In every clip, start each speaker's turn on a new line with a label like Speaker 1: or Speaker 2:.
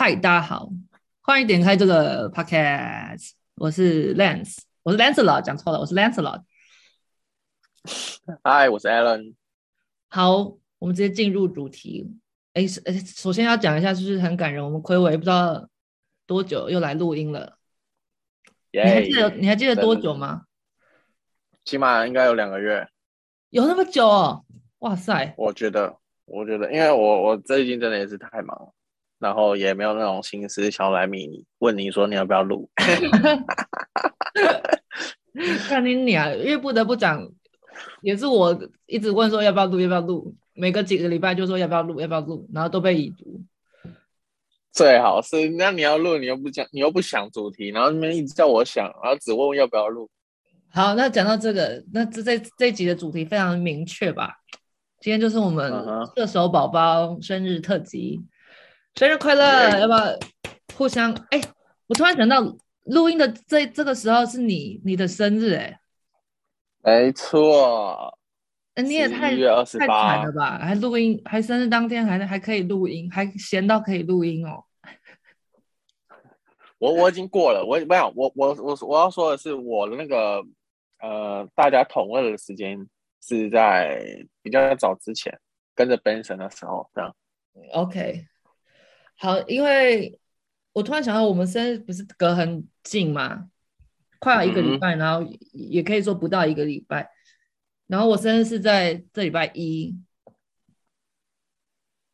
Speaker 1: 嗨，大家好，欢迎点开这个 podcast。我是 Lance，我是 Lancelot，讲错了，我是 Lancelot。
Speaker 2: 嗨，我是 Alan。
Speaker 1: 好，我们直接进入主题。哎，首先要讲一下，就是很感人。我们睽违不知道多久又来录音了。Yeah, 你还记得你还记得多久吗？
Speaker 2: 起码应该有两个月。
Speaker 1: 有那么久哦？哇塞！
Speaker 2: 我觉得，我觉得，因为我我最近真的也是太忙了。然后也没有那种心思想来迷你，问你说你要不要录？
Speaker 1: 看你你啊，因为不得不讲，也是我一直问说要不要录，要不要录，每个几个礼拜就说要不要录，要不要录，然后都被已读。
Speaker 2: 最好是那你要录，你又不讲，你又不想主题，然后你们一直叫我想，然后只问要不要录。
Speaker 1: 好，那讲到这个，那这这这集的主题非常明确吧？今天就是我们射手宝宝生日特辑。生日快乐要不要互相？哎，我突然想到，录音的这这个时候是你你的生日哎，
Speaker 2: 没错。
Speaker 1: 哎，你也太太惨了吧？还录音，还生日当天还还可以录音，还闲到可以录音哦。
Speaker 2: 我我已经过了，我没有，我我我我要说的是，我的那个呃，大家同乐的时间是在比较早之前，跟着 Benson 的时候这样。
Speaker 1: OK。好，因为我突然想到，我们生日不是隔很近嘛，快要一个礼拜，嗯、然后也可以说不到一个礼拜。然后我生日是在这礼拜一。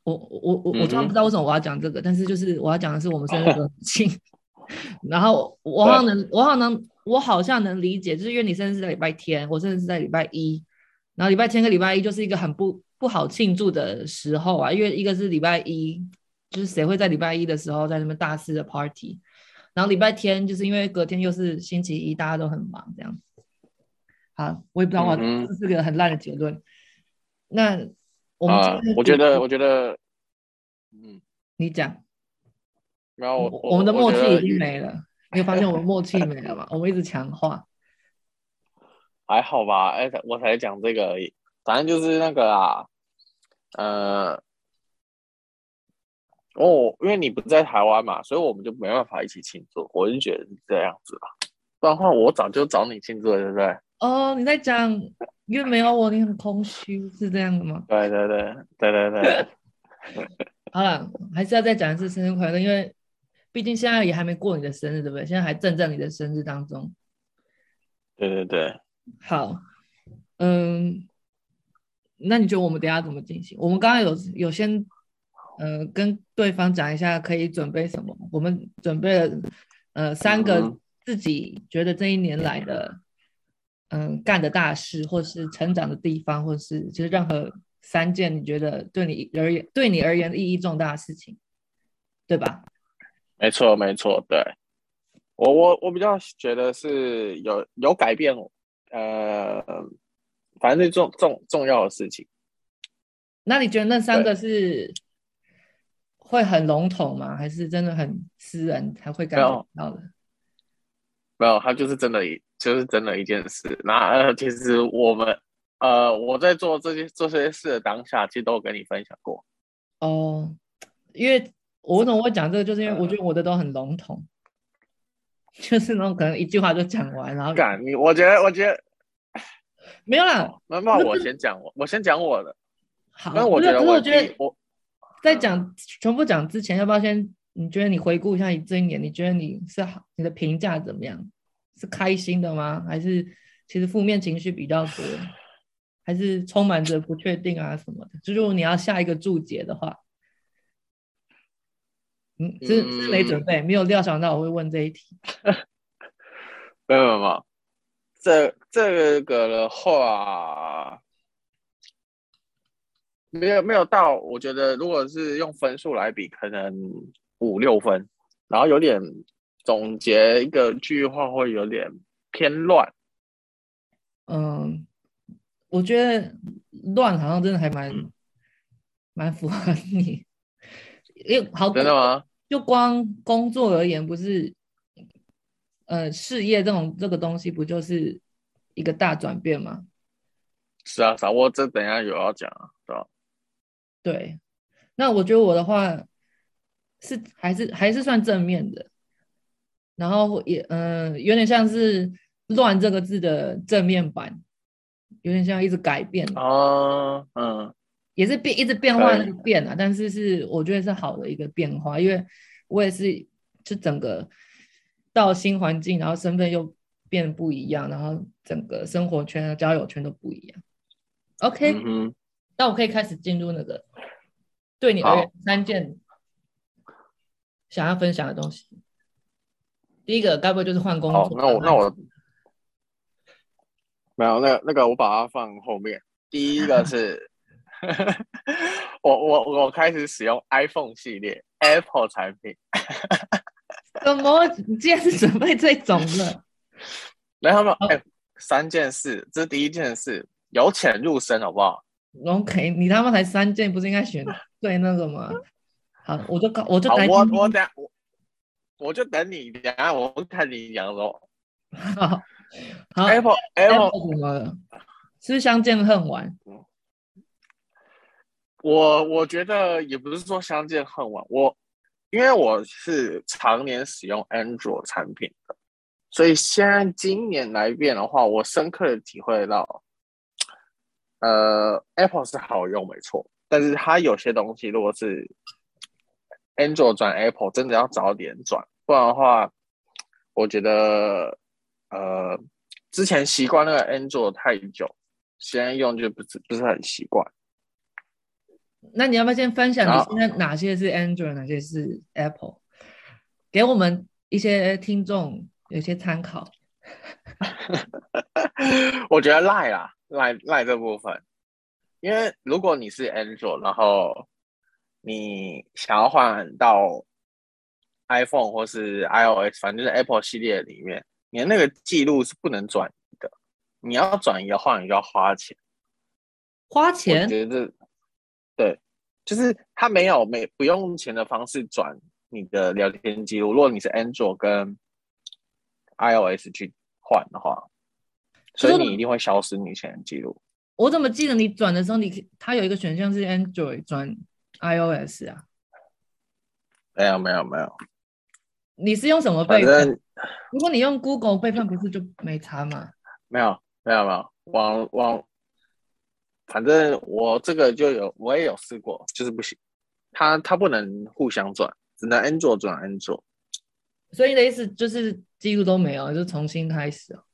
Speaker 1: 我我我我突然不知道为什么我要讲这个，嗯、但是就是我要讲的是我们生日隔很近。哦、然后我好像能，我好像能，我好像能理解，就是因为你生日是在礼拜天，我生日是在礼拜一，然后礼拜天跟礼拜一就是一个很不不好庆祝的时候啊，因为一个是礼拜一。就是谁会在礼拜一的时候在那边大肆的 party，然后礼拜天就是因为隔天又是星期一，大家都很忙这样子。好，我也不知道我这是个很烂的结论。嗯、那我们、
Speaker 2: 呃、我觉得我觉得，嗯，
Speaker 1: 你讲。
Speaker 2: 然后我
Speaker 1: 我，我们的默契已经没了，你有发现我们默契没了吗？我们一直强化。
Speaker 2: 还好吧，哎，我才讲这个而已，反正就是那个啊，呃。哦，因为你不在台湾嘛，所以我们就没办法一起庆祝。我就觉得是这样子吧，不然的话我早就找你庆祝了，对不对？
Speaker 1: 哦，你在讲，因为没有我，你很空虚，是这样的吗？
Speaker 2: 对对对对对对。
Speaker 1: 好了，还是要再讲一次生日快乐，因为毕竟现在也还没过你的生日，对不对？现在还正在你的生日当中。
Speaker 2: 对对对。
Speaker 1: 好，嗯，那你觉得我们等下怎么进行？我们刚刚有有先。呃，跟对方讲一下可以准备什么。我们准备了呃三个自己觉得这一年来的嗯、呃、干的大事，或是成长的地方，或是其实任何三件你觉得对你而言对你而言意义重大的事情，对吧？
Speaker 2: 没错，没错，对。我我我比较觉得是有有改变，呃，反正是重重重要的事情。
Speaker 1: 那你觉得那三个是？会很笼统吗？还是真的很私人才会感觉到的？
Speaker 2: 没有，他就是真的，就是真的一件事。那呃，其实我们呃，我在做这些做这些事的当下，其实都有跟你分享过。
Speaker 1: 哦，因为我为什么会讲这个，就是因为我觉得我的都很笼统，嗯、就是那种可能一句话就讲完，然后
Speaker 2: 敢你，我觉得，我觉得
Speaker 1: 没有啦。
Speaker 2: 那那我先讲我，我先讲我的。
Speaker 1: 好，
Speaker 2: 那我觉得我，
Speaker 1: 我觉得我。在讲全部讲之前，要不要先？你觉得你回顾一下你这一年，你觉得你是好，你的评价怎么样？是开心的吗？还是其实负面情绪比较多？还是充满着不确定啊什么的？就如果你要下一个注解的话，嗯，是是没准备，没有料想到我会问这一题。
Speaker 2: 没有没有没有，这这个的话。没有没有到，我觉得如果是用分数来比，可能五六分，然后有点总结一个句话会有点偏乱。
Speaker 1: 嗯，我觉得乱好像真的还蛮蛮符合你，因为好，
Speaker 2: 真的吗？
Speaker 1: 就光工作而言，不是，呃，事业这种这个东西，不就是一个大转变吗？
Speaker 2: 是啊，是啊，我这等一下有要讲啊，对吧？
Speaker 1: 对，那我觉得我的话，是还是还是算正面的，然后也嗯、呃，有点像是“乱”这个字的正面版，有点像一直改变。
Speaker 2: 哦，嗯，
Speaker 1: 也是变一直变化那个变啊，但是是我觉得是好的一个变化，因为我也是就整个到新环境，然后身份又变不一样，然后整个生活圈、交友圈都不一样。OK，
Speaker 2: 嗯，
Speaker 1: 那我可以开始进入那个对你而言三件。想要分享的东西，第一个该不会就是换工作？
Speaker 2: 那我那我没有那个那个，我把它放后面。第一个是，我我我开始使用 iPhone 系列 Apple 产品。
Speaker 1: 怎么？你竟然是准备这种的？
Speaker 2: 没有没有，哎，三件事，这是第一件事，由浅入深，好不好
Speaker 1: ？OK，你他妈才三件，不是应该选 对那个吗？好，我就我就等
Speaker 2: 我我等我我就等你，等下我看你讲喽。
Speaker 1: 好，好，Apple Apple 怎么了？是相见恨晚。
Speaker 2: 我我觉得也不是说相见恨晚，我因为我是常年使用 Android 产品的，所以现在今年来变的话，我深刻的体会到，呃，Apple 是好用没错，但是它有些东西如果是 Android 转 Apple 真的要早点转，不然的话，我觉得呃，之前习惯那个 Android 太久，现在用就不是不是很习惯。
Speaker 1: 那你要不要先分享你现在哪些是 Android，哪些是 Apple，给我们一些听众有些参考。
Speaker 2: 我觉得 Line 啦，Line Line 这部分，因为如果你是 Android，然后你想要换到 iPhone 或是 iOS，反正就是 Apple 系列里面，你的那个记录是不能转移的。你要转移的话，你就要花钱。
Speaker 1: 花钱？
Speaker 2: 我觉得对，就是他没有没不用钱的方式转你的聊天记录。如果你是 Android 跟 iOS 去换的话，所以你一定会消失你以前的记录。
Speaker 1: 我怎么记得你转的时候，你它有一个选项是 Android 转？iOS 啊，
Speaker 2: 没有没有没有，
Speaker 1: 你是用什么备份？如果你用 Google 备份，不是就没差吗？
Speaker 2: 没有没有没有，网网，反正我这个就有，我也有试过，就是不行，它它不能互相转，只能 Android 转 Android。
Speaker 1: 所以你的意思就是记录都没有，就重新开始哦。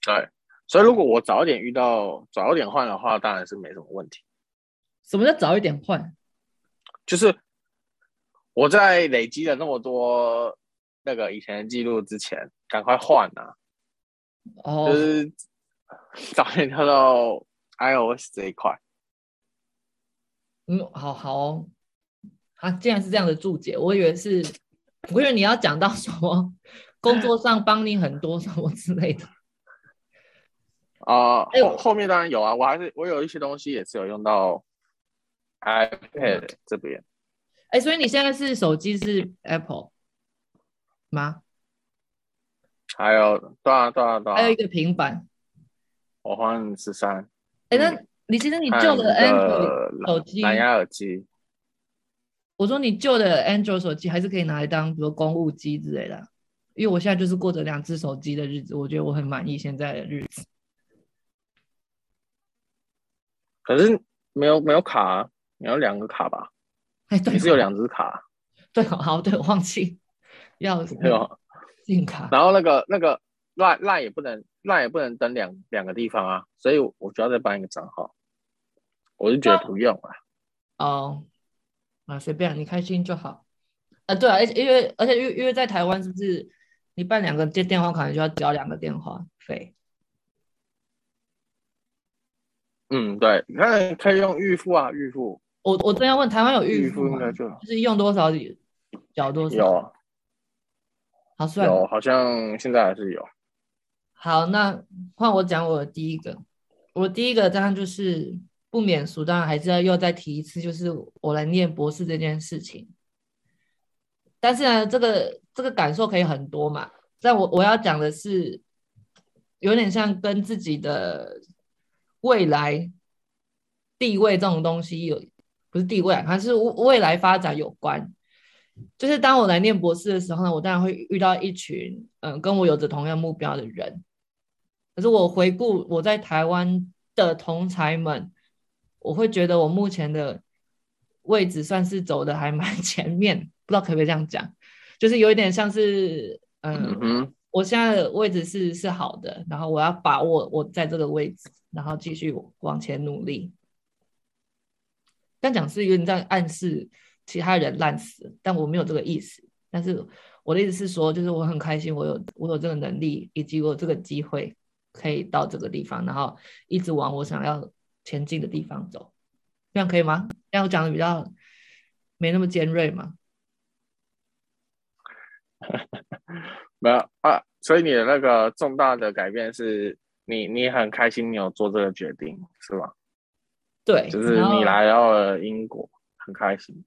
Speaker 2: 对，所以如果我早一点遇到，早一点换的话，当然是没什么问题。
Speaker 1: 什么叫早一点换？
Speaker 2: 就是我在累积了那么多那个以前的记录之前，赶快换啊！
Speaker 1: 哦，
Speaker 2: 就是 早点跳到 iOS 这一块。
Speaker 1: 嗯，好好哦。啊，竟然是这样的注解，我以为是，我以为你要讲到什么工作上帮你很多什么之类的。
Speaker 2: 啊、呃，后后面当然有啊，我还是我有一些东西也是有用到。iPad 这边，
Speaker 1: 哎、欸，所以你现在是手机是 Apple 吗？
Speaker 2: 还有，对啊，对啊，对啊，
Speaker 1: 还有一个平板。
Speaker 2: 我换十三。
Speaker 1: 哎、欸，那你其实你旧的 Android 手机，
Speaker 2: 蓝牙耳机。
Speaker 1: 我说你旧的 Android 手机还是可以拿来当，比如公务机之类的。因为我现在就是过着两只手机的日子，我觉得我很满意现在的日子。
Speaker 2: 可是没有没有卡啊。你要两个卡吧？
Speaker 1: 哎，对，
Speaker 2: 你是有两只卡。
Speaker 1: 对，好，对，我忘记要什么信卡。
Speaker 2: 然后那个那个 Line Line 也不能 Line 也不能登两两个地方啊，所以我就要再办一个账号。我就觉得不用了。
Speaker 1: 哦，啊，随便你开心就好。啊，对啊，而且因为而且因为因为在台湾是不是你办两个接电话卡，你就要交两个电话费？
Speaker 2: 嗯，对，你看可以用预付啊，预付。
Speaker 1: 我我正要问，台湾有预付吗？
Speaker 2: 应该就
Speaker 1: 就是用多少缴多少？
Speaker 2: 有，
Speaker 1: 好算
Speaker 2: 有，好像现在还是有。
Speaker 1: 好，那换我讲我的第一个，我第一个当然就是不免俗，当然还是要又再提一次，就是我来念博士这件事情。但是呢，这个这个感受可以很多嘛，但我我要讲的是，有点像跟自己的未来地位这种东西有。不是地位，还是未来发展有关。就是当我来念博士的时候呢，我当然会遇到一群嗯跟我有着同样目标的人。可是我回顾我在台湾的同才们，我会觉得我目前的位置算是走的还蛮 前面，不知道可不可以这样讲，就是有一点像是嗯，嗯我现在的位置是是好的，然后我要把握我在这个位置，然后继续往前努力。但讲是有点在暗示其他人烂死，但我没有这个意思。但是我的意思是说，就是我很开心，我有我有这个能力，以及我有这个机会可以到这个地方，然后一直往我想要前进的地方走。这样可以吗？这样我讲的比较没那么尖锐吗？
Speaker 2: 没有啊，所以你的那个重大的改变是你你很开心，你有做这个决定是吗？
Speaker 1: 对，
Speaker 2: 就是你来到了英国，很开心。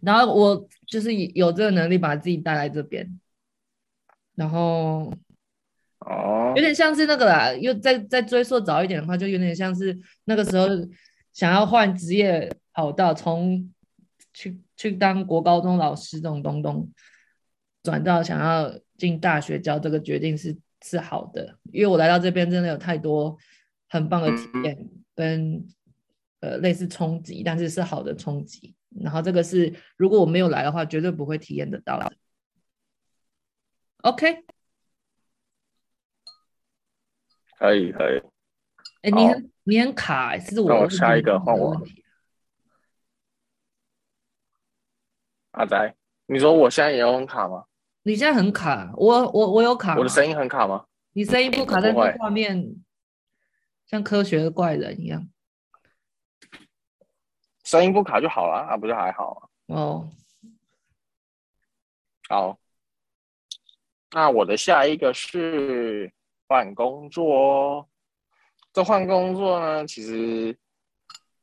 Speaker 1: 然后我就是有这个能力把自己带来这边，然后
Speaker 2: 哦，
Speaker 1: 有点像是那个啦，又再再追溯早一点的话，就有点像是那个时候想要换职业跑道，从去去当国高中老师这种东东，转到想要进大学教，这个决定是是好的，因为我来到这边真的有太多很棒的体验跟。呃，类似冲击，但是是好的冲击。然后这个是，如果我没有来的话，绝对不会体验得到的。OK，
Speaker 2: 可以可以。
Speaker 1: 哎、欸，你很你很卡，是我，
Speaker 2: 我下一个换我。阿仔，你说我现在也很卡吗？
Speaker 1: 你现在很卡，我我我有卡。
Speaker 2: 我的声音很卡吗？
Speaker 1: 你声音不卡，但是画面像科学的怪人一样。
Speaker 2: 声音不卡就好了，啊，不就还好
Speaker 1: 吗？哦，
Speaker 2: 好，那我的下一个是换工作。这换工作呢，其实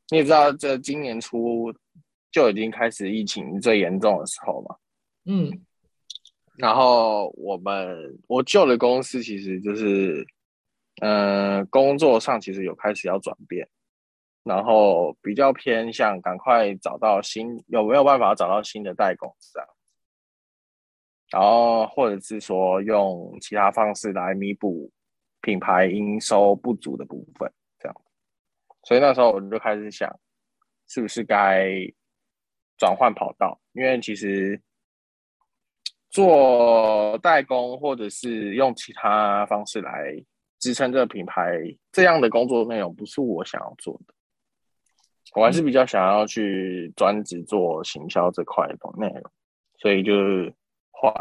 Speaker 2: 你也知道，这今年初就已经开始疫情最严重的时候嘛。
Speaker 1: 嗯，
Speaker 2: 然后我们我旧的公司其实就是，嗯、呃，工作上其实有开始要转变。然后比较偏向赶快找到新，有没有办法找到新的代工这样，然后或者是说用其他方式来弥补品牌营收不足的部分这样，所以那时候我就开始想，是不是该转换跑道？因为其实做代工或者是用其他方式来支撑这个品牌，这样的工作内容不是我想要做的。我还是比较想要去专职做行销这块的内容，所以就是换，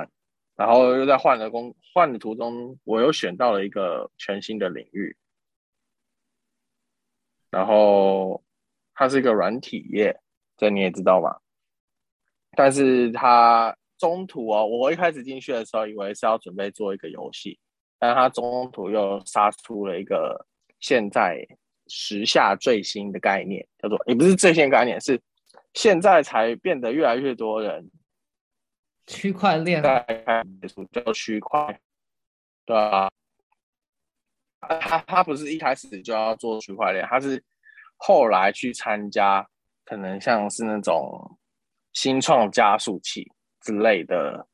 Speaker 2: 然后又在换的工换的途中，我又选到了一个全新的领域，然后它是一个软体业，这你也知道吧？但是它中途哦，我一开始进去的时候以为是要准备做一个游戏，但他中途又杀出了一个现在。时下最新的概念叫做，也不是最新概念，是现在才变得越来越多人
Speaker 1: 区块链
Speaker 2: 在开始叫区块，对啊，他他不是一开始就要做区块链，他是后来去参加，可能像是那种新创加速器之类的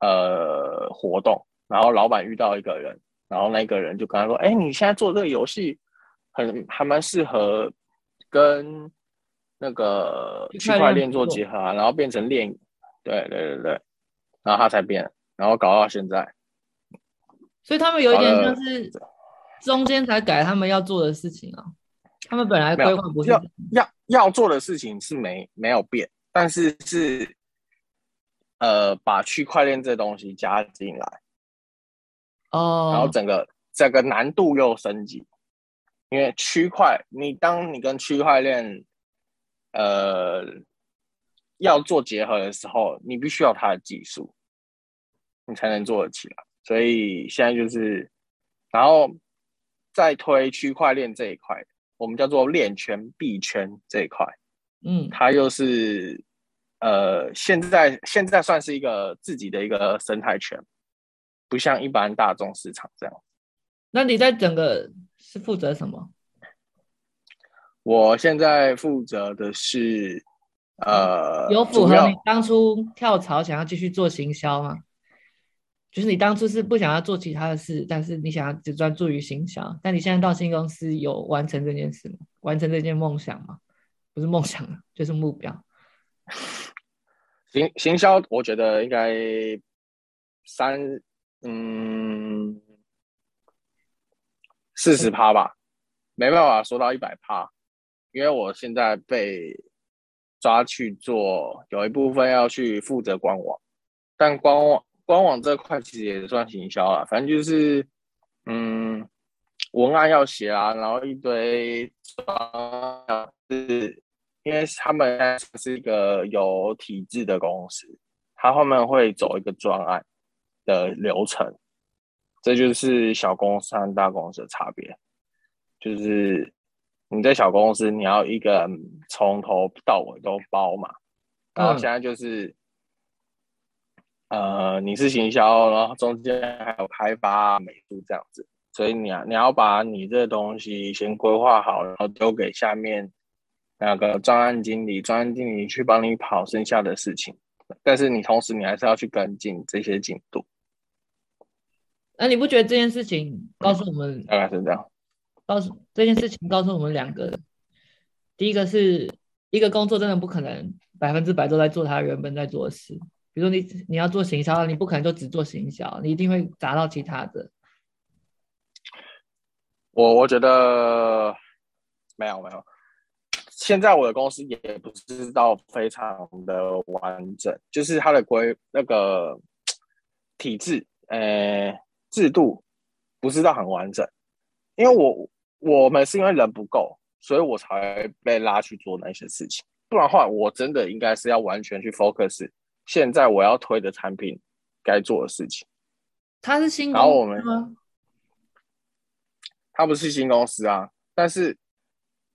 Speaker 2: 呃活动，然后老板遇到一个人，然后那个人就跟他说：“哎，你现在做这个游戏。”很还蛮适合跟那个区块链做结合啊，然后变成链，对对对对，然后他才变，然后搞到现在，
Speaker 1: 所以他们有一点像是中间才改他们要做的事情啊，他们本来规划不是
Speaker 2: 要要要做的事情是没没有变，但是是呃把区块链这东西加进来，
Speaker 1: 哦，
Speaker 2: 然后整个整个难度又升级。因为区块，你当你跟区块链，呃，要做结合的时候，你必须要它的技术，你才能做得起来。所以现在就是，然后再推区块链这一块，我们叫做链圈币圈这一块，
Speaker 1: 嗯，
Speaker 2: 它又是，呃，现在现在算是一个自己的一个生态圈，不像一般大众市场这样。
Speaker 1: 那你在整个是负责什么？
Speaker 2: 我现在负责的是呃，
Speaker 1: 有符合你当初跳槽想要继续做行销吗？就是你当初是不想要做其他的事，但是你想要只专注于行销，但你现在到新公司有完成这件事吗？完成这件梦想吗？不是梦想，就是目标。
Speaker 2: 行行销，我觉得应该三嗯四十趴吧，没办法说到一百趴，因为我现在被抓去做，有一部分要去负责官网，但官网。官网这块其实也算行销了，反正就是，嗯，文案要写啊，然后一堆啊，是，因为他们是一个有体制的公司，他后面会走一个专案的流程，这就是小公司和大公司的差别，就是你在小公司，你要一个人从头到尾都包嘛，然后现在就是。嗯呃，你是行销，然后中间还有开发、美术这样子，所以你啊你要把你这东西先规划好，然后丢给下面那个专案经理，专案经理去帮你跑剩下的事情。但是你同时你还是要去跟进这些进度。
Speaker 1: 那你不觉得这件事情告诉我们，
Speaker 2: 大概是这样？
Speaker 1: 告诉这件事情告诉我们两个，第一个是一个工作真的不可能百分之百都在做他原本在做的事。比如说你你要做行销，你不可能就只做行销，你一定会砸到其他的。
Speaker 2: 我我觉得没有没有，现在我的公司也不是到非常的完整，就是它的规那个体制，呃，制度不是到很完整。因为我我们是因为人不够，所以我才被拉去做那些事情。不然的话，我真的应该是要完全去 focus。现在我要推的产品，该做的事情。
Speaker 1: 他是新公司吗？然后我们，
Speaker 2: 他不是新公司啊，但是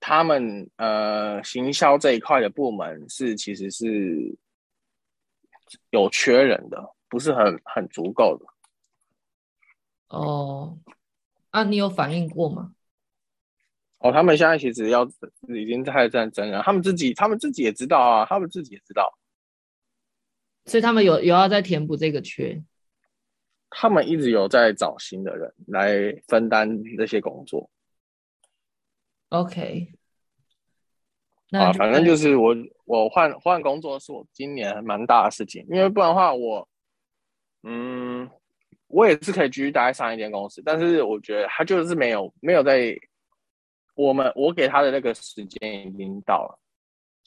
Speaker 2: 他们呃行销这一块的部门是其实是有缺人的，不是很很足够的。
Speaker 1: 哦，啊，你有反映过吗？
Speaker 2: 哦，他们现在其实要已经在战争了，他们自己他们自己也知道啊，他们自己也知道。
Speaker 1: 所以他们有有要在填补这个缺，
Speaker 2: 他们一直有在找新的人来分担这些工作。
Speaker 1: OK，
Speaker 2: 那啊，反正就是我我换换工作是我今年蛮大的事情，因为不然的话我，嗯，我也是可以继续待在上一间公司，但是我觉得他就是没有没有在我们我给他的那个时间已经到了。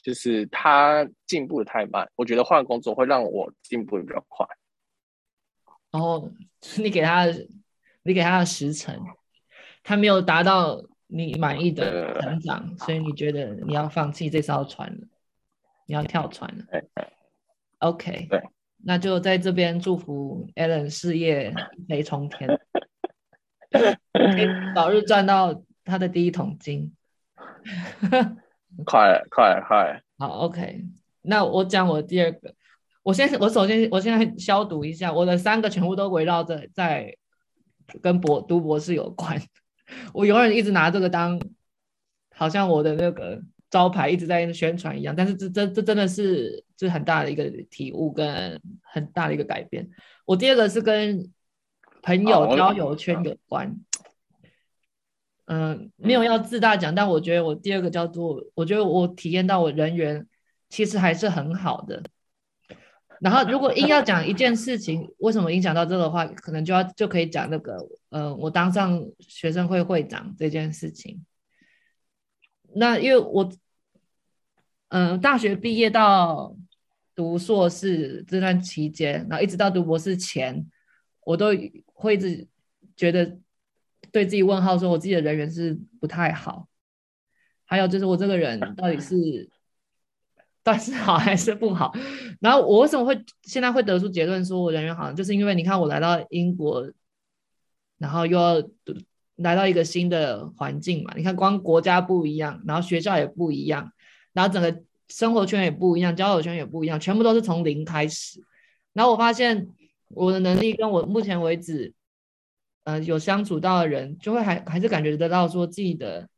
Speaker 2: 就是他进步的太慢，我觉得换工作会让我进步的比较快。
Speaker 1: 然后你给他，你给他的时辰，他没有达到你满意的成长，呃、所以你觉得你要放弃这艘船了，你要跳船了。OK，
Speaker 2: 对，
Speaker 1: 那就在这边祝福 Alan 事业一飞冲天，早日赚到他的第一桶金。
Speaker 2: 快快快！
Speaker 1: 好，OK。那我讲我第二个，我先我首先我现在消毒一下，我的三个全部都围绕着在跟博读博士有关。我永远一直拿这个当好像我的那个招牌，一直在宣传一样。但是这这这真的是这很大的一个体悟跟很大的一个改变。我第二个是跟朋友交友圈有关。嗯，没有要自大讲，但我觉得我第二个叫做，我觉得我体验到我人缘其实还是很好的。然后如果硬要讲一件事情，为什么影响到这个话，可能就要就可以讲那个，呃，我当上学生会会长这件事情。那因为我，嗯、大学毕业到读硕士这段期间，然后一直到读博士前，我都会一直觉得。对自己问号说，我自己的人缘是不太好。还有就是我这个人到底是但是好还是不好？然后我为什么会现在会得出结论说我人缘好？就是因为你看我来到英国，然后又要来到一个新的环境嘛。你看光国家不一样，然后学校也不一样，然后整个生活圈也不一样，交友圈也不一样，全部都是从零开始。然后我发现我的能力跟我目前为止。呃，有相处到的人，就会还还是感觉得到说自己的，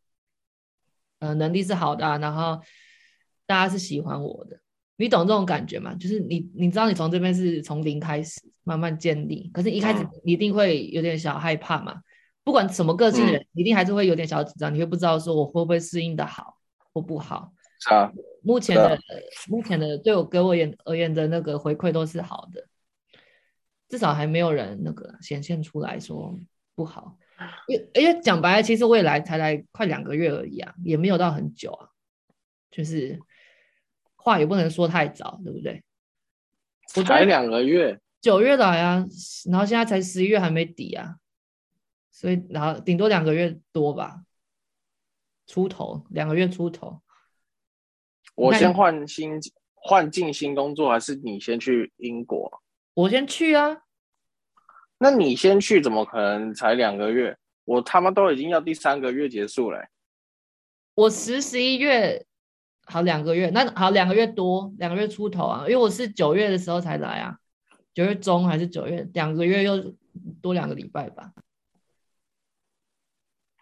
Speaker 1: 呃，能力是好的，然后大家是喜欢我的，你懂这种感觉吗？就是你你知道你从这边是从零开始慢慢建立，可是一开始你一定会有点小害怕嘛。不管什么个性的人，一定还是会有点小紧张，你会不知道说我会不会适应的好或不好。
Speaker 2: 是啊，
Speaker 1: 目前的目前的对我给我言而言的那个回馈都是好的，至少还没有人那个显现出来说不好。因为因为讲白了，其实我也来才来快两个月而已啊，也没有到很久啊，就是话也不能说太早，对不对？
Speaker 2: 我才两个月，
Speaker 1: 九月来啊，然后现在才十一月还没底啊。所以，然后顶多两个月多吧，出头两个月出头。
Speaker 2: 我先换新换进新工作，还是你先去英国？
Speaker 1: 我先去啊。
Speaker 2: 那你先去，怎么可能才两个月？我他妈都已经要第三个月结束了。
Speaker 1: 我十十一月好两个月，那好两个月多，两个月出头啊。因为我是九月的时候才来啊，九月中还是九月，两个月又多两个礼拜吧。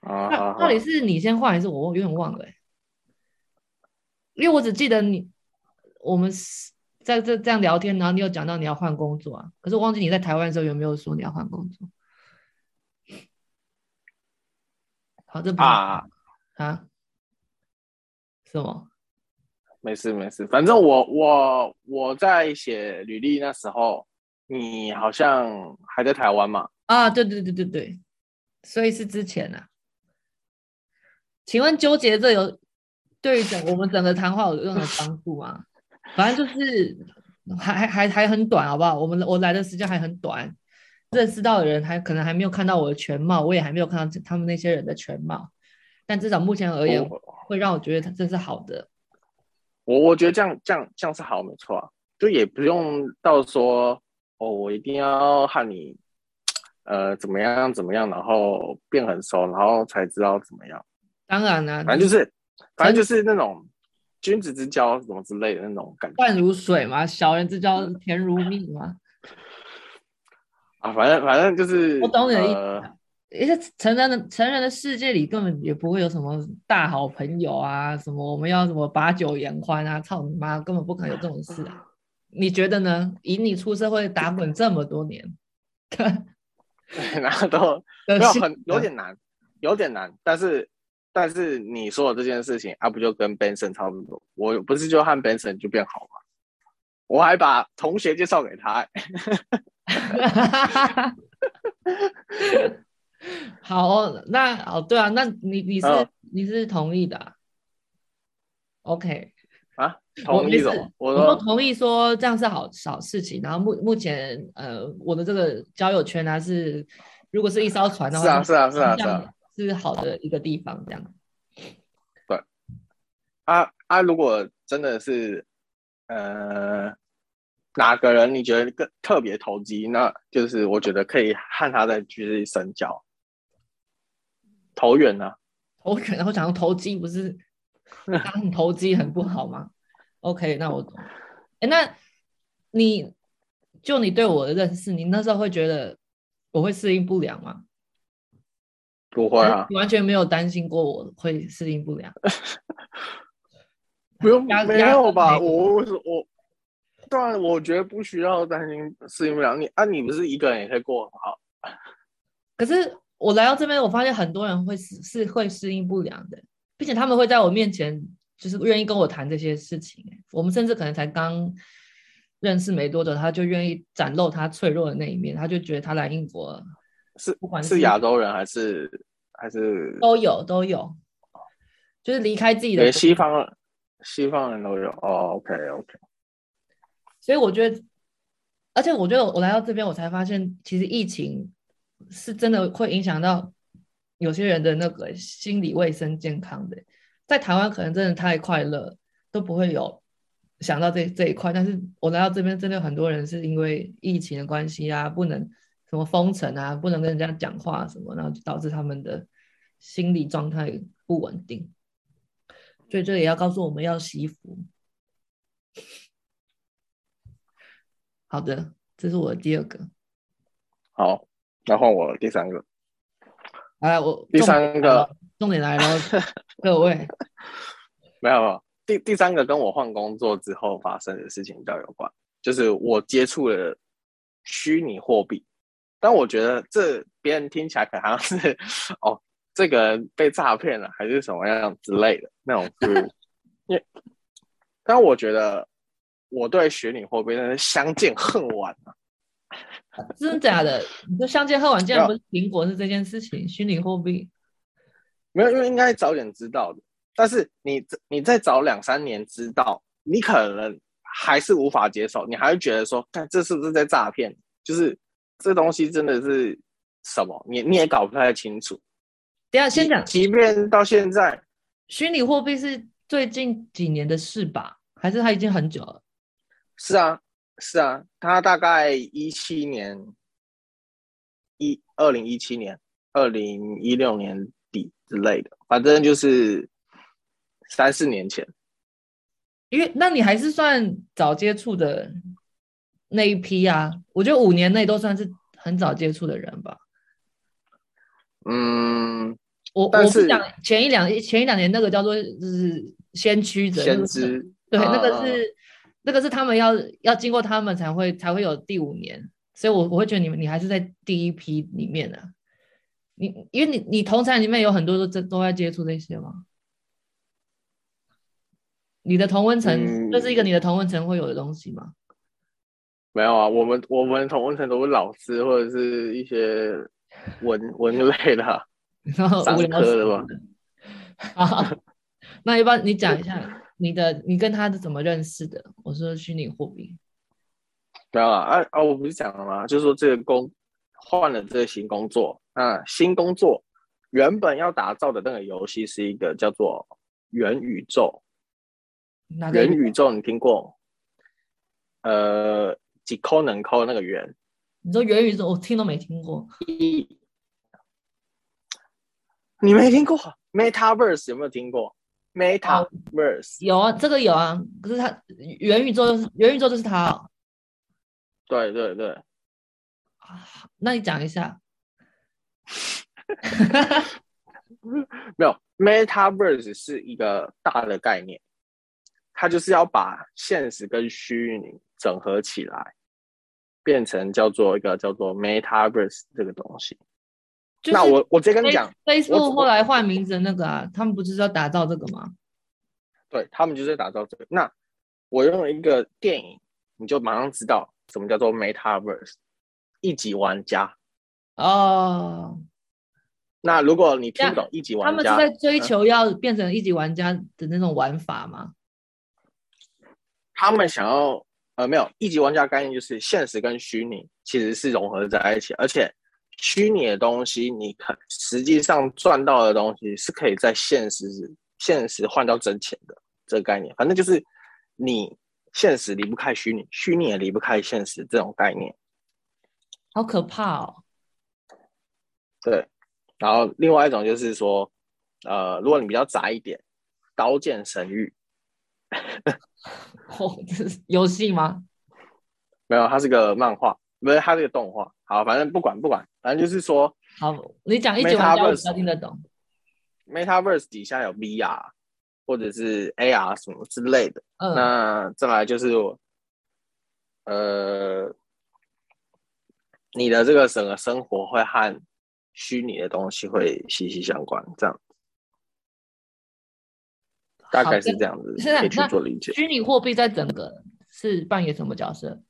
Speaker 2: 啊，
Speaker 1: 那到底是你先换还是我？我有点忘了，因为我只记得你，我们在这这样聊天，然后你有讲到你要换工作啊，可是我忘记你在台湾的时候有没有说你要换工作。好，这不啊啊，什么？
Speaker 2: 没事没事，反正我我我在写履历那时候，你好像还在台湾嘛？
Speaker 1: 啊，对对对对对，所以是之前啊。请问纠结这有对于整我们整个谈话有任何帮助吗？反正就是还还还还很短，好不好？我们我来的时间还很短，认识到的人还可能还没有看到我的全貌，我也还没有看到他们那些人的全貌。但至少目前而言，会让我觉得这是好的。
Speaker 2: 我我觉得这样这样这样是好，没错啊，就也不用到说哦，我一定要和你呃怎么样怎么样，然后变很熟，然后才知道怎么样。
Speaker 1: 当然了，
Speaker 2: 反正就是，反正就是那种君子之交什么之类的那种感觉。
Speaker 1: 淡如水嘛，小人之交甜如蜜嘛。
Speaker 2: 啊，反正反正就是，
Speaker 1: 我懂你的意思。而且、呃、成人的成人的世界里根本也不会有什么大好朋友啊，什么我们要什么把酒言欢啊，操你妈，根本不可能有这种事啊。你觉得呢？以你出社会打滚这么多年，
Speaker 2: 对，然后都没有很有点难，有点难，但是。但是你说的这件事情啊，不就跟 Benson 差不多？我不是就和 Benson 就变好吗？我还把同学介绍给他、欸。
Speaker 1: 好，那哦，对啊，那你你是、哦、你是同意的、啊、？OK
Speaker 2: 啊，同意的，我都
Speaker 1: 同意说这样是好好事情。然后目目前呃，我的这个交友圈呢是，如果是一艘船的话，
Speaker 2: 是啊是啊是啊是啊。
Speaker 1: 是好的一个地方，这样。
Speaker 2: 对，啊啊，如果真的是，呃，哪个人你觉得更特别投机，那就是我觉得可以和他再继续深交。投缘呢？
Speaker 1: 投远，然后讲投机不是，当你投机很不好吗？OK，那我懂。哎，那你就你对我的认识，你那时候会觉得我会适应不良吗？
Speaker 2: 不会啊，
Speaker 1: 完全没有担心过我会适应不良。
Speaker 2: 不用，没有吧？我我我，当然我觉得不需要担心适应不良。你啊，你不是一个人也可以过很好。
Speaker 1: 可是我来到这边，我发现很多人会是是会适应不良的，并且他们会在我面前就是愿意跟我谈这些事情。我们甚至可能才刚认识没多久，他就愿意展露他脆弱的那一面，他就觉得他来英国。
Speaker 2: 是不管是亚洲人还是还是
Speaker 1: 都有都有，就是离开自己的
Speaker 2: 西方西方人都有哦，OK OK。
Speaker 1: 所以我觉得，而且我觉得我来到这边，我才发现，其实疫情是真的会影响到有些人的那个心理卫生健康的。在台湾可能真的太快乐，都不会有想到这这一块，但是我来到这边，真的很多人是因为疫情的关系啊，不能。什么封城啊，不能跟人家讲话什么，然后就导致他们的心理状态不稳定。所以这也要告诉我们要惜福。好的，这是我的第二个。
Speaker 2: 好，然后我第三个。
Speaker 1: 哎，我
Speaker 2: 第三个重点
Speaker 1: 来了，各位。
Speaker 2: 没有，第第三个跟我换工作之后发生的事情比较有关，就是我接触了虚拟货币，但我觉得这别人听起来可能好像是哦，这个人被诈骗了还是什么样之类的那种，因为，但我觉得我对虚拟货币真是相见恨晚啊！
Speaker 1: 真的假的？你说相见恨晚，竟然不是苹果是这件事情，虚拟货币
Speaker 2: 没有，因为应该早点知道的。但是你你再早两三年知道，你可能还是无法接受，你还会觉得说，看这是不是在诈骗？就是这东西真的是什么？你你也搞不太清楚。
Speaker 1: 等下先讲，
Speaker 2: 即便到现在，
Speaker 1: 虚拟货币是最近几年的事吧？还是它已经很久了？
Speaker 2: 是啊，是啊，他大概一七年一二零一七年、二零一六年底之类的，反正就是。三四年前，
Speaker 1: 因为那你还是算早接触的那一批啊，我觉得五年内都算是很早接触的人吧。
Speaker 2: 嗯，
Speaker 1: 我我是讲前一两前一两年那个叫做就是先驱者，
Speaker 2: 先知，
Speaker 1: 对，那个是、啊、那个是他们要要经过他们才会才会有第五年，所以我我会觉得你们你还是在第一批里面的、啊，你因为你你同产里面有很多都这都在接触这些吗？你的同温层，嗯、这是一个你的同温层会有的东西吗？
Speaker 2: 没有啊，我们我们同温层都是老师或者是一些文文类的，
Speaker 1: 然后商科的吧。好，那要不要你讲一下 你的你跟他是怎么认识的？我说虚拟货币。
Speaker 2: 没有啊啊啊！我不是讲了吗？就是说这个工换了这个新工作啊，新工作原本要打造的那个游戏是一个叫做元宇宙。元宇宙你听过？呃，几抠能抠那个元？
Speaker 1: 你说元宇宙，我听都没听过。
Speaker 2: 你没听过？Metaverse 有没有听过？Metaverse、
Speaker 1: 哦、有啊，这个有啊。可是它元宇宙就是，元宇宙就是它、哦。
Speaker 2: 对对对。
Speaker 1: 那你讲一下。
Speaker 2: 没有，Metaverse 是一个大的概念。它就是要把现实跟虚拟整合起来，变成叫做一个叫做 Metaverse 这个东西。就是、那我我直接跟你讲
Speaker 1: ，Facebook 后来换名字的那个啊，他们不是要打造这个吗？
Speaker 2: 对，他们就是在打造这个。那我用一个电影，你就马上知道什么叫做 Metaverse，一级玩家。
Speaker 1: 哦。
Speaker 2: 那如果你听不懂一级玩家，
Speaker 1: 他们是在追求要变成一级玩家的那种玩法吗？
Speaker 2: 他们想要呃没有一级玩家概念，就是现实跟虚拟其实是融合在一起，而且虚拟的东西你可实际上赚到的东西是可以在现实现实换到真钱的这个概念，反正就是你现实离不开虚拟，虚拟也离不开现实这种概念，
Speaker 1: 好可怕哦。
Speaker 2: 对，然后另外一种就是说，呃，如果你比较宅一点，《刀剑神域 》。
Speaker 1: 哦，这是游戏吗？
Speaker 2: 没有，它是个漫画，不是，它这个动画。好，反正不管不管，反正就是说，
Speaker 1: 好，你讲一句话，我比较听得懂。
Speaker 2: Metaverse 底下有 VR 或者是 AR 什么之类的。嗯，那再来就是，呃，你的这个整个生活会和虚拟的东西会息息相关，这样。大概是这样子，可以去做理解。
Speaker 1: 虚拟货币在整个是扮演什么角色？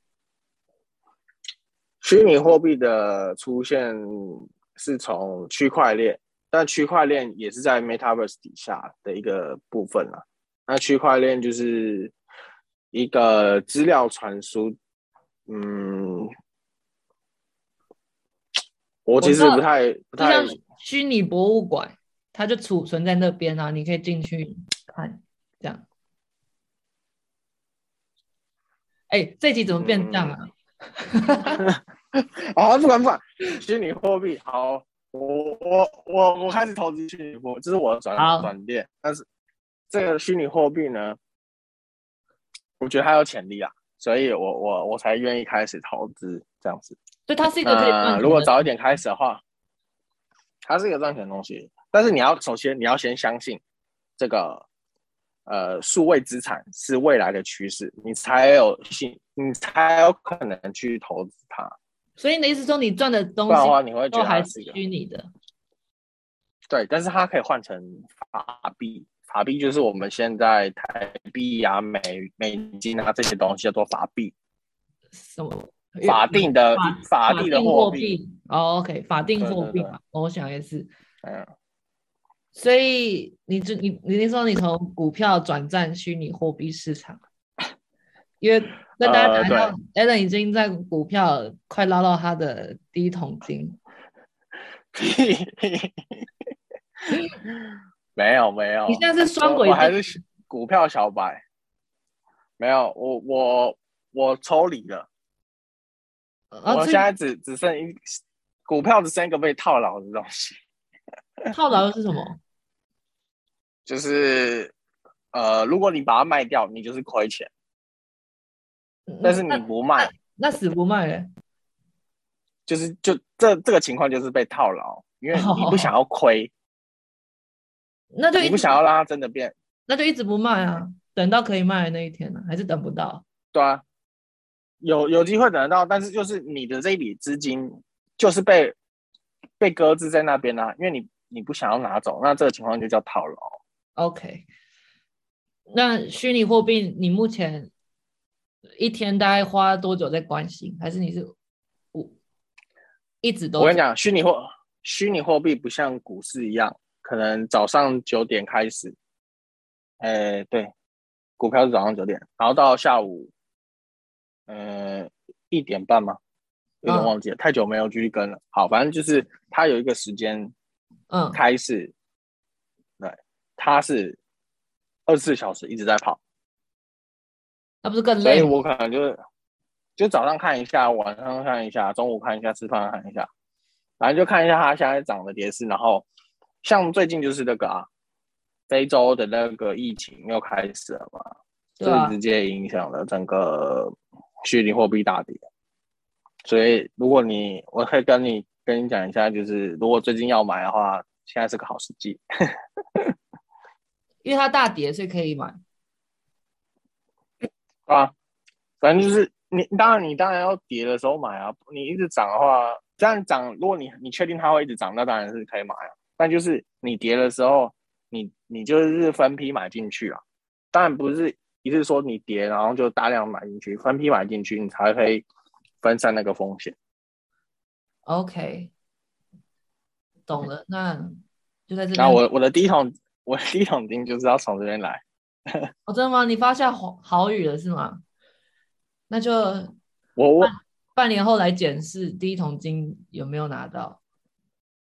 Speaker 2: 虚拟货币的出现是从区块链，但区块链也是在 Metaverse 底下的一个部分啊。那区块链就是一个资料传输，嗯，我其实不太不太
Speaker 1: 虚拟博物馆，它就储存在那边啊，你可以进去。看，这样，哎、欸，这集怎么变这样啊？
Speaker 2: 好、嗯，不管不管，虚拟货币好，我我我我开始投资虚拟货币，这是我的转转变。但是这个虚拟货币呢，我觉得它有潜力啊，所以我我我才愿意开始投资这样子。
Speaker 1: 对，它是一个可以赚钱的。
Speaker 2: 如果早一点开始的话，它是一个赚钱的东西，但是你要首先你要先相信这个。呃数位资产是未来的趋势，你才有信，你才有可能去投资它。
Speaker 1: 所以你的意思说，你赚的东西
Speaker 2: 你会觉得
Speaker 1: 还是虚拟的？
Speaker 2: 对，但是它可以换成法币，法币就是我们现在台币啊、美美金啊这些东西叫做法币。
Speaker 1: 什么？
Speaker 2: 法定的法定的货币？
Speaker 1: 哦，OK，法定货币嘛，我想也是。嗯。所以你就你你听说你从股票转战虚拟货币市场，因为跟大家讲一下，Alan 已经在股票快捞到他的第一桶金。
Speaker 2: 没 有没有，
Speaker 1: 你现在是双轨，
Speaker 2: 我还是股票小白。没有，我我我抽离了。啊、我现在只只剩一股票，只剩一个被套牢的东西。
Speaker 1: 套牢的是什么？
Speaker 2: 就是呃，如果你把它卖掉，你就是亏钱。但是你不卖，
Speaker 1: 那，那死不卖嘞？
Speaker 2: 就是就这这个情况就是被套牢，因为你不想要亏，
Speaker 1: 那就
Speaker 2: 你不想要让它真的变，
Speaker 1: 那就一直不卖啊，等到可以卖的那一天呢？还是等不到？
Speaker 2: 对啊，有有机会等得到，但是就是你的这一笔资金就是被被搁置在那边啊，因为你你不想要拿走，那这个情况就叫套牢。
Speaker 1: OK，那虚拟货币你目前一天大概花多久在关心？还是你是我一直都？
Speaker 2: 我跟你讲，虚拟货虚拟货币不像股市一样，可能早上九点开始，哎，对，股票是早上九点，然后到下午，呃，一点半吗？有点忘记了，嗯、太久没有继续跟了。好，反正就是它有一个时间，嗯，开始。对它是二十四小时一直在跑，
Speaker 1: 那不是更累？
Speaker 2: 所以我可能就是就早上看一下，晚上看一下，中午看一下，吃饭看一下，反正就看一下它现在涨的跌势。然后像最近就是那个啊，非洲的那个疫情又开始了嘛，就、啊、直接影响了整个虚拟货币大跌。所以如果你，我可以跟你跟你讲一下，就是如果最近要买的话，现在是个好时机。
Speaker 1: 因为它大跌，所以可以买。
Speaker 2: 啊，反正就是你，当然你当然要跌的时候买啊。你一直涨的话，这样涨，如果你你确定它会一直涨，那当然是可以买啊。但就是你跌的时候，你你就是分批买进去啊。当然不是一次说你跌，然后就大量买进去，分批买进去，你才可以分散那个风险。
Speaker 1: OK，懂了，那就在这里。
Speaker 2: 那我我的第一桶。我的第一桶金就是要从这边来。
Speaker 1: 哦，真的吗？你发下好好雨了是吗？那就
Speaker 2: 我我
Speaker 1: 半年后来检视第一桶金有没有拿到。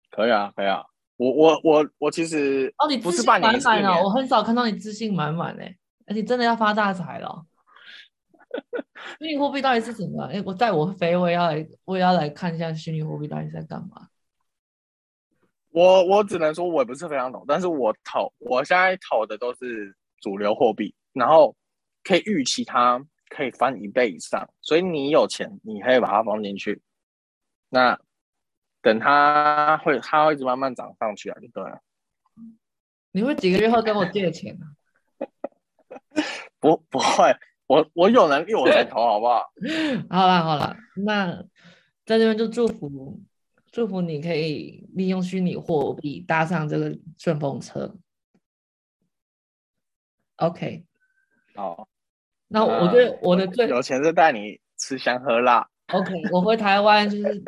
Speaker 2: 可以啊，可以啊。我我我我其实
Speaker 1: 哦，你自信满满哦，我很少看到你自信满满哎，而且真的要发大财了。虚拟货币到底是什么？哎，我带我飞，我也要来，我也要来看一下虚拟货币到底在干嘛。
Speaker 2: 我我只能说，我也不是非常懂，但是我投，我现在投的都是主流货币，然后可以预期它可以翻一倍以上，所以你有钱，你可以把它放进去，那等它会，它会一直慢慢涨上去啊，就对了。
Speaker 1: 你会几个月后跟我借钱啊？
Speaker 2: 不不会，我我有能力我才投，好不好？
Speaker 1: 好了好了，那在这边就祝福。祝福你可以利用虚拟货币搭上这个顺风车。OK，
Speaker 2: 哦，
Speaker 1: 那我觉得我的最
Speaker 2: 有钱是带你吃香喝辣。
Speaker 1: OK，我回台湾就是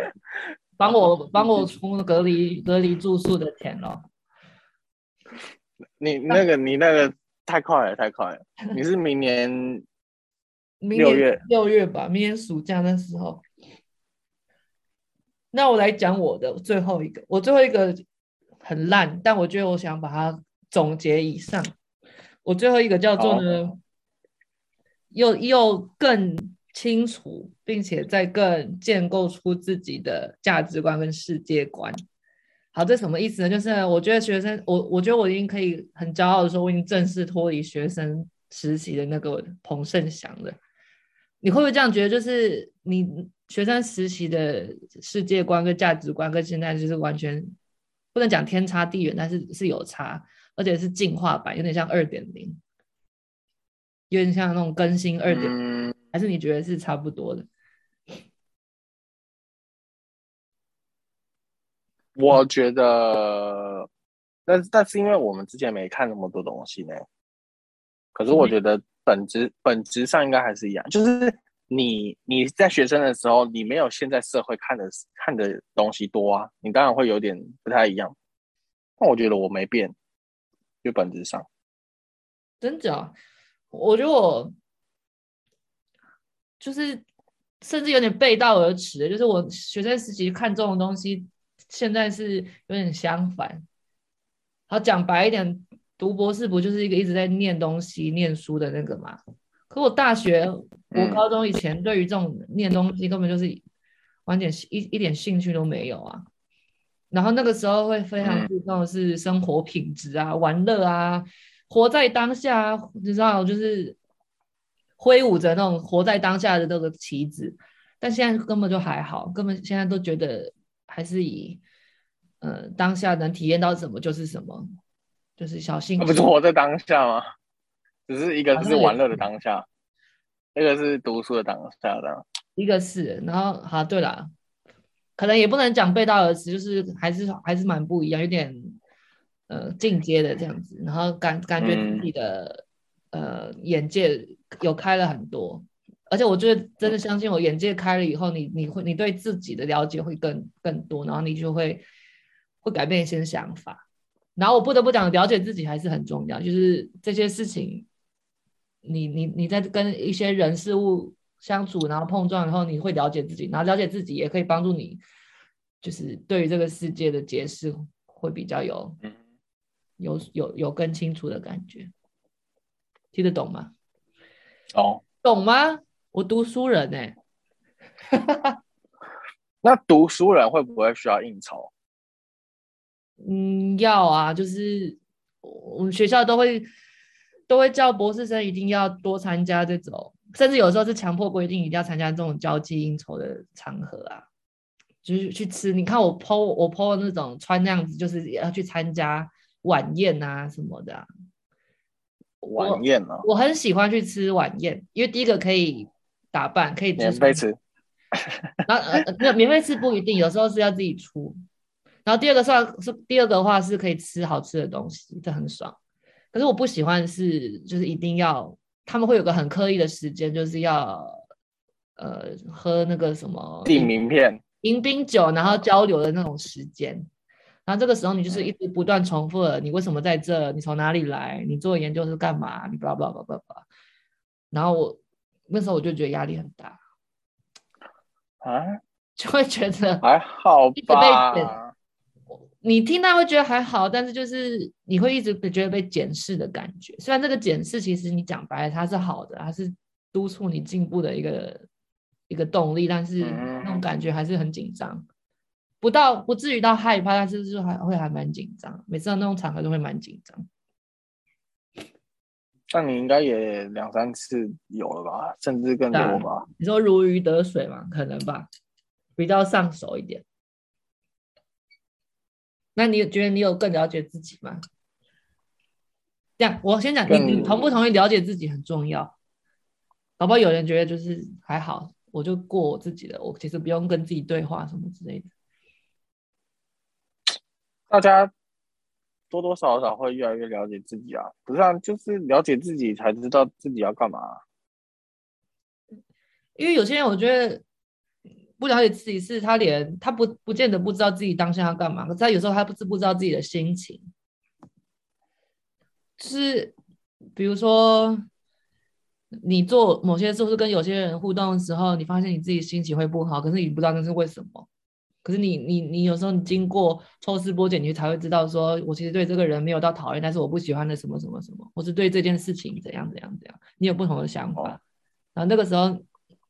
Speaker 1: 帮我 帮我出隔离隔离住宿的钱咯。
Speaker 2: 你那个你那个太快了太快了，你是明年 六月
Speaker 1: 六月吧？明年暑假那时候。那我来讲我的最后一个，我最后一个很烂，但我觉得我想把它总结以上。我最后一个叫做呢，又又更清楚，并且再更建构出自己的价值观跟世界观。好，这什么意思呢？就是我觉得学生，我我觉得我已经可以很骄傲的说，我已经正式脱离学生时期的那个彭盛祥了。你会不会这样觉得？就是你。学生时期的世界观跟价值观跟现在就是完全不能讲天差地远，但是是有差，而且是进化版，有点像二点零。有点像那种更新二点，
Speaker 2: 嗯，
Speaker 1: 还是你觉得是差不多的？
Speaker 2: 我觉得，但但是因为我们之前没看那么多东西呢，可是我觉得本质、嗯、本质上应该还是一样，就是你你在学生的时候，你没有现在社会看的看的东西多啊，你当然会有点不太一样。但我觉得我没变，就本质上，
Speaker 1: 真假？我觉得我就是甚至有点背道而驰，就是我学生时期看中的东西。现在是有点相反。好，讲白一点，读博士不就是一个一直在念东西、念书的那个吗？可我大学、我高中以前对于这种念东西根本就是完全一一点兴趣都没有啊。然后那个时候会非常注重的是生活品质啊、玩乐啊、活在当下，你知道，就是挥舞着那种活在当下的那个旗子。但现在根本就还好，根本现在都觉得。还是以，呃，当下能体验到什么就是什么，就是小幸福。
Speaker 2: 不是活在当下吗？只是一个是玩乐的当下，一个是读书的当下的。
Speaker 1: 一个是，然后好，对了，可能也不能讲背道而驰，就是还是还是蛮不一样，有点呃进阶的这样子，然后感感觉自己的、嗯、呃眼界有开了很多。而且我觉得真的相信我，眼界开了以后，你你会你对自己的了解会更更多，然后你就会会改变一些想法。然后我不得不讲，了解自己还是很重要。就是这些事情，你你你在跟一些人事物相处，然后碰撞以后，你会了解自己，然后了解自己也可以帮助你，就是对于这个世界的解释会比较有有有有更清楚的感觉。听得懂吗？
Speaker 2: 哦，
Speaker 1: 懂吗？我读书人呢、欸，
Speaker 2: 那读书人会不会需要应酬？
Speaker 1: 嗯，要啊，就是我们学校都会都会叫博士生一定要多参加这种，甚至有时候是强迫规定一定要参加这种交际应酬的场合啊，就是去吃。你看我 po 我 po 那种穿那样子，就是要去参加晚宴啊什么的、啊。
Speaker 2: 晚宴啊，
Speaker 1: 我很喜欢去吃晚宴，因为第一个可以。打扮可以免费吃，然后呃，那免费吃不一定，有时候是要自己出。然后第二个算是第二个的话是可以吃好吃的东西，这很爽。可是我不喜欢是就是一定要他们会有个很刻意的时间，就是要呃喝那个什么
Speaker 2: 递名片、
Speaker 1: 迎宾酒，然后交流的那种时间。然后这个时候你就是一直不断重复了，你为什么在这？你从哪里来？你做研究是干嘛？你 blah blah blah blah blah。然后我。那时候我就觉得压力很大
Speaker 2: 啊，
Speaker 1: 就会觉得
Speaker 2: 还好吧。
Speaker 1: 你听到会觉得还好，但是就是你会一直觉得被检视的感觉。虽然这个检视其实你讲白了它是好的，它是督促你进步的一个一个动力，但是那种感觉还是很紧张。不到不至于到害怕，但是就还会还蛮紧张。每次到那种场合都会蛮紧张。
Speaker 2: 那你应该也两三次有了吧，甚至更多吧？
Speaker 1: 你说如鱼得水嘛？可能吧，比较上手一点。那你觉得你有更了解自己吗？这样，我先讲，你你同不同意了解自己很重要？搞不好有人觉得就是还好，我就过我自己的，我其实不用跟自己对话什么之类的。
Speaker 2: 大家。多多少少会越来越了解自己啊，不是啊，就是了解自己才知道自己要干嘛啊。
Speaker 1: 因为有些人我觉得不了解自己，是他连他不不见得不知道自己当下要干嘛，可是他有时候他不知不知道自己的心情。就是比如说你做某些事，或是跟有些人互动的时候，你发现你自己心情会不好，可是你不知道那是为什么。可是你你你有时候你经过抽丝剥茧，你才会知道说，我其实对这个人没有到讨厌，但是我不喜欢的什么什么什么，或是对这件事情怎样怎样怎样，你有不同的想法，然后那个时候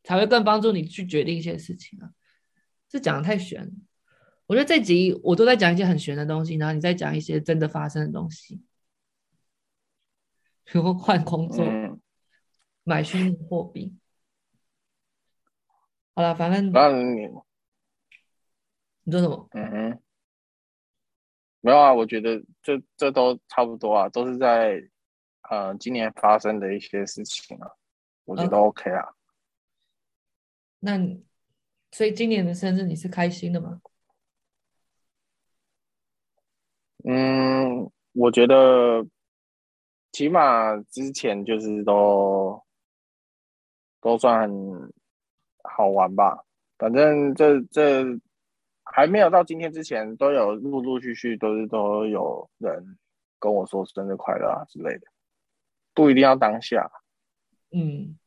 Speaker 1: 才会更帮助你去决定一些事情啊。这讲的太玄，我觉得这集我都在讲一些很玄的东西，然后你再讲一些真的发生的东西，比如换工作、嗯、买虚拟货币。好了，反正。你做什么？
Speaker 2: 嗯哼，没有啊，我觉得这这都差不多啊，都是在呃今年发生的一些事情啊，我觉得 OK 啊。
Speaker 1: 那所以今年的生日你是开心的吗？
Speaker 2: 嗯，我觉得起码之前就是都都算好玩吧。反正这这还没有到今天之前，都有陆陆续续都是都有人跟我说生日快乐啊之类的，不一定要当下。
Speaker 1: 嗯。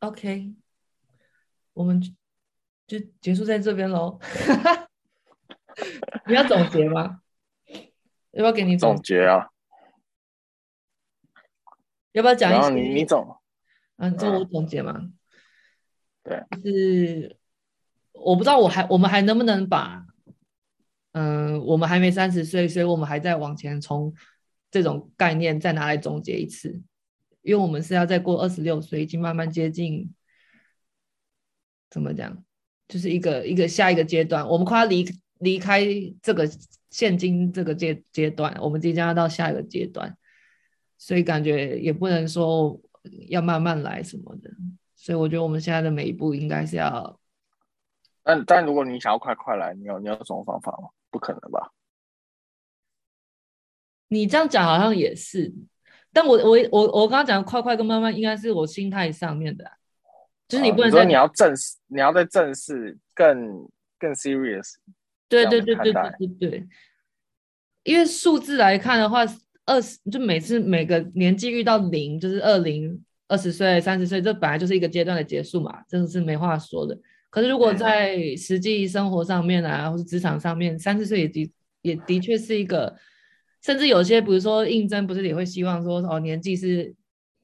Speaker 1: OK，我们就结束在这边喽。你要总结吗？要不要给你
Speaker 2: 总结，啊？
Speaker 1: 要不要讲一下？
Speaker 2: 你你总，
Speaker 1: 嗯，做我总结吗？
Speaker 2: 嗯、对，
Speaker 1: 就是我不知道我还我们还能不能把，嗯、呃，我们还没三十岁，所以我们还在往前冲这种概念再拿来总结一次。因为我们是要再过二十六岁，已经慢慢接近，怎么讲，就是一个一个下一个阶段。我们快要离离开这个现今这个阶阶段，我们即将要到下一个阶段，所以感觉也不能说要慢慢来什么的。所以我觉得我们现在的每一步应该是要……
Speaker 2: 但但如果你想要快快来，你有你有什么方法吗？不可能吧？
Speaker 1: 你这样讲好像也是。但我我我我刚刚讲快快跟慢慢，应该是我心态上面的，就是你不能说、
Speaker 2: 哦、你，你要正视，你要在正视更更 serious。
Speaker 1: 对对对对对对对，因为数字来看的话，二十就每次每个年纪遇到零，就是二零二十岁、三十岁，这本来就是一个阶段的结束嘛，真的是没话说的。可是如果在实际生活上面啊，或是职场上面，三十岁也的也的确是一个。甚至有些，比如说应征，不是也会希望说哦，年纪是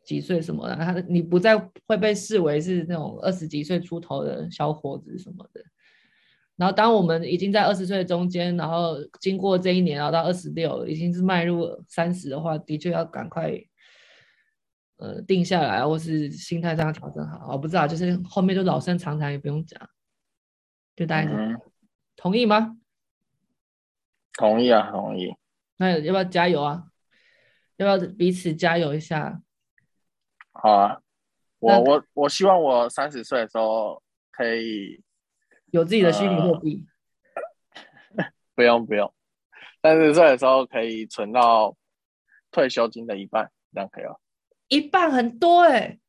Speaker 1: 几岁什么的，他你不再会被视为是那种二十几岁出头的小伙子什么的。然后当我们已经在二十岁中间，然后经过这一年，然后到二十六，已经是迈入三十的话，的确要赶快呃定下来，或是心态上调整好。我不知道，就是后面就老生常谈也不用讲，就大家、嗯、同意吗？
Speaker 2: 同意啊，同意。
Speaker 1: 那要不要加油啊？要不要彼此加油一下？
Speaker 2: 好啊，我我我希望我三十岁的时候可以
Speaker 1: 有自己的虚拟货币。
Speaker 2: 不用不用，三十岁的时候可以存到退休金的一半，这样可以吗？
Speaker 1: 一半很多哎、欸，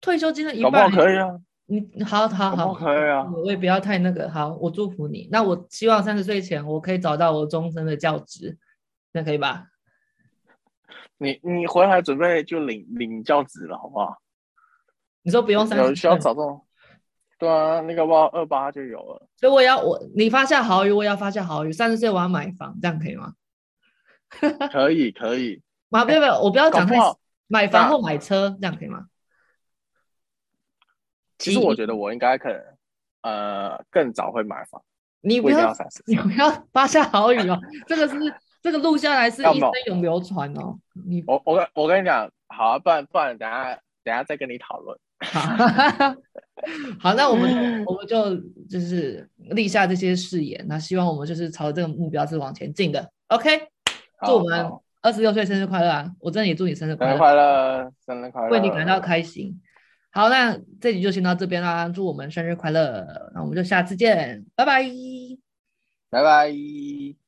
Speaker 1: 退休金的一半
Speaker 2: 可以啊。
Speaker 1: 你好好好，
Speaker 2: 可以啊，
Speaker 1: 我也不要太那个。好，我祝福你。那我希望三十岁前我可以找到我终身的教职，那可以吧？
Speaker 2: 你你回来准备就领领教职了，好不好？
Speaker 1: 你说不用三十岁，
Speaker 2: 有需要找这种？对啊，那个吧，二八就有了。
Speaker 1: 所以我要我你发下好语，我要发下好语。三十岁我要买房，这样可以吗？
Speaker 2: 可以可以。
Speaker 1: 啊，不要不要，我不要讲太买房或买车，这样可以吗？
Speaker 2: 其实我觉得我应该可能，呃，更早会买房。
Speaker 1: 你不要，你不要发下好语哦。这个是这个录下来是一生永流传哦。你
Speaker 2: 我我跟我跟你讲，好啊，不然不然等下等下再跟你讨论。
Speaker 1: 好，那我们我们就就是立下这些誓言，那希望我们就是朝这个目标是往前进的。OK，祝我们二十六岁生日快乐啊！我真的也祝你生日快乐，
Speaker 2: 生日快乐，生日快乐，
Speaker 1: 为你感到开心。好，那这集就先到这边啦，祝我们生日快乐，那我们就下次见，拜拜，
Speaker 2: 拜拜。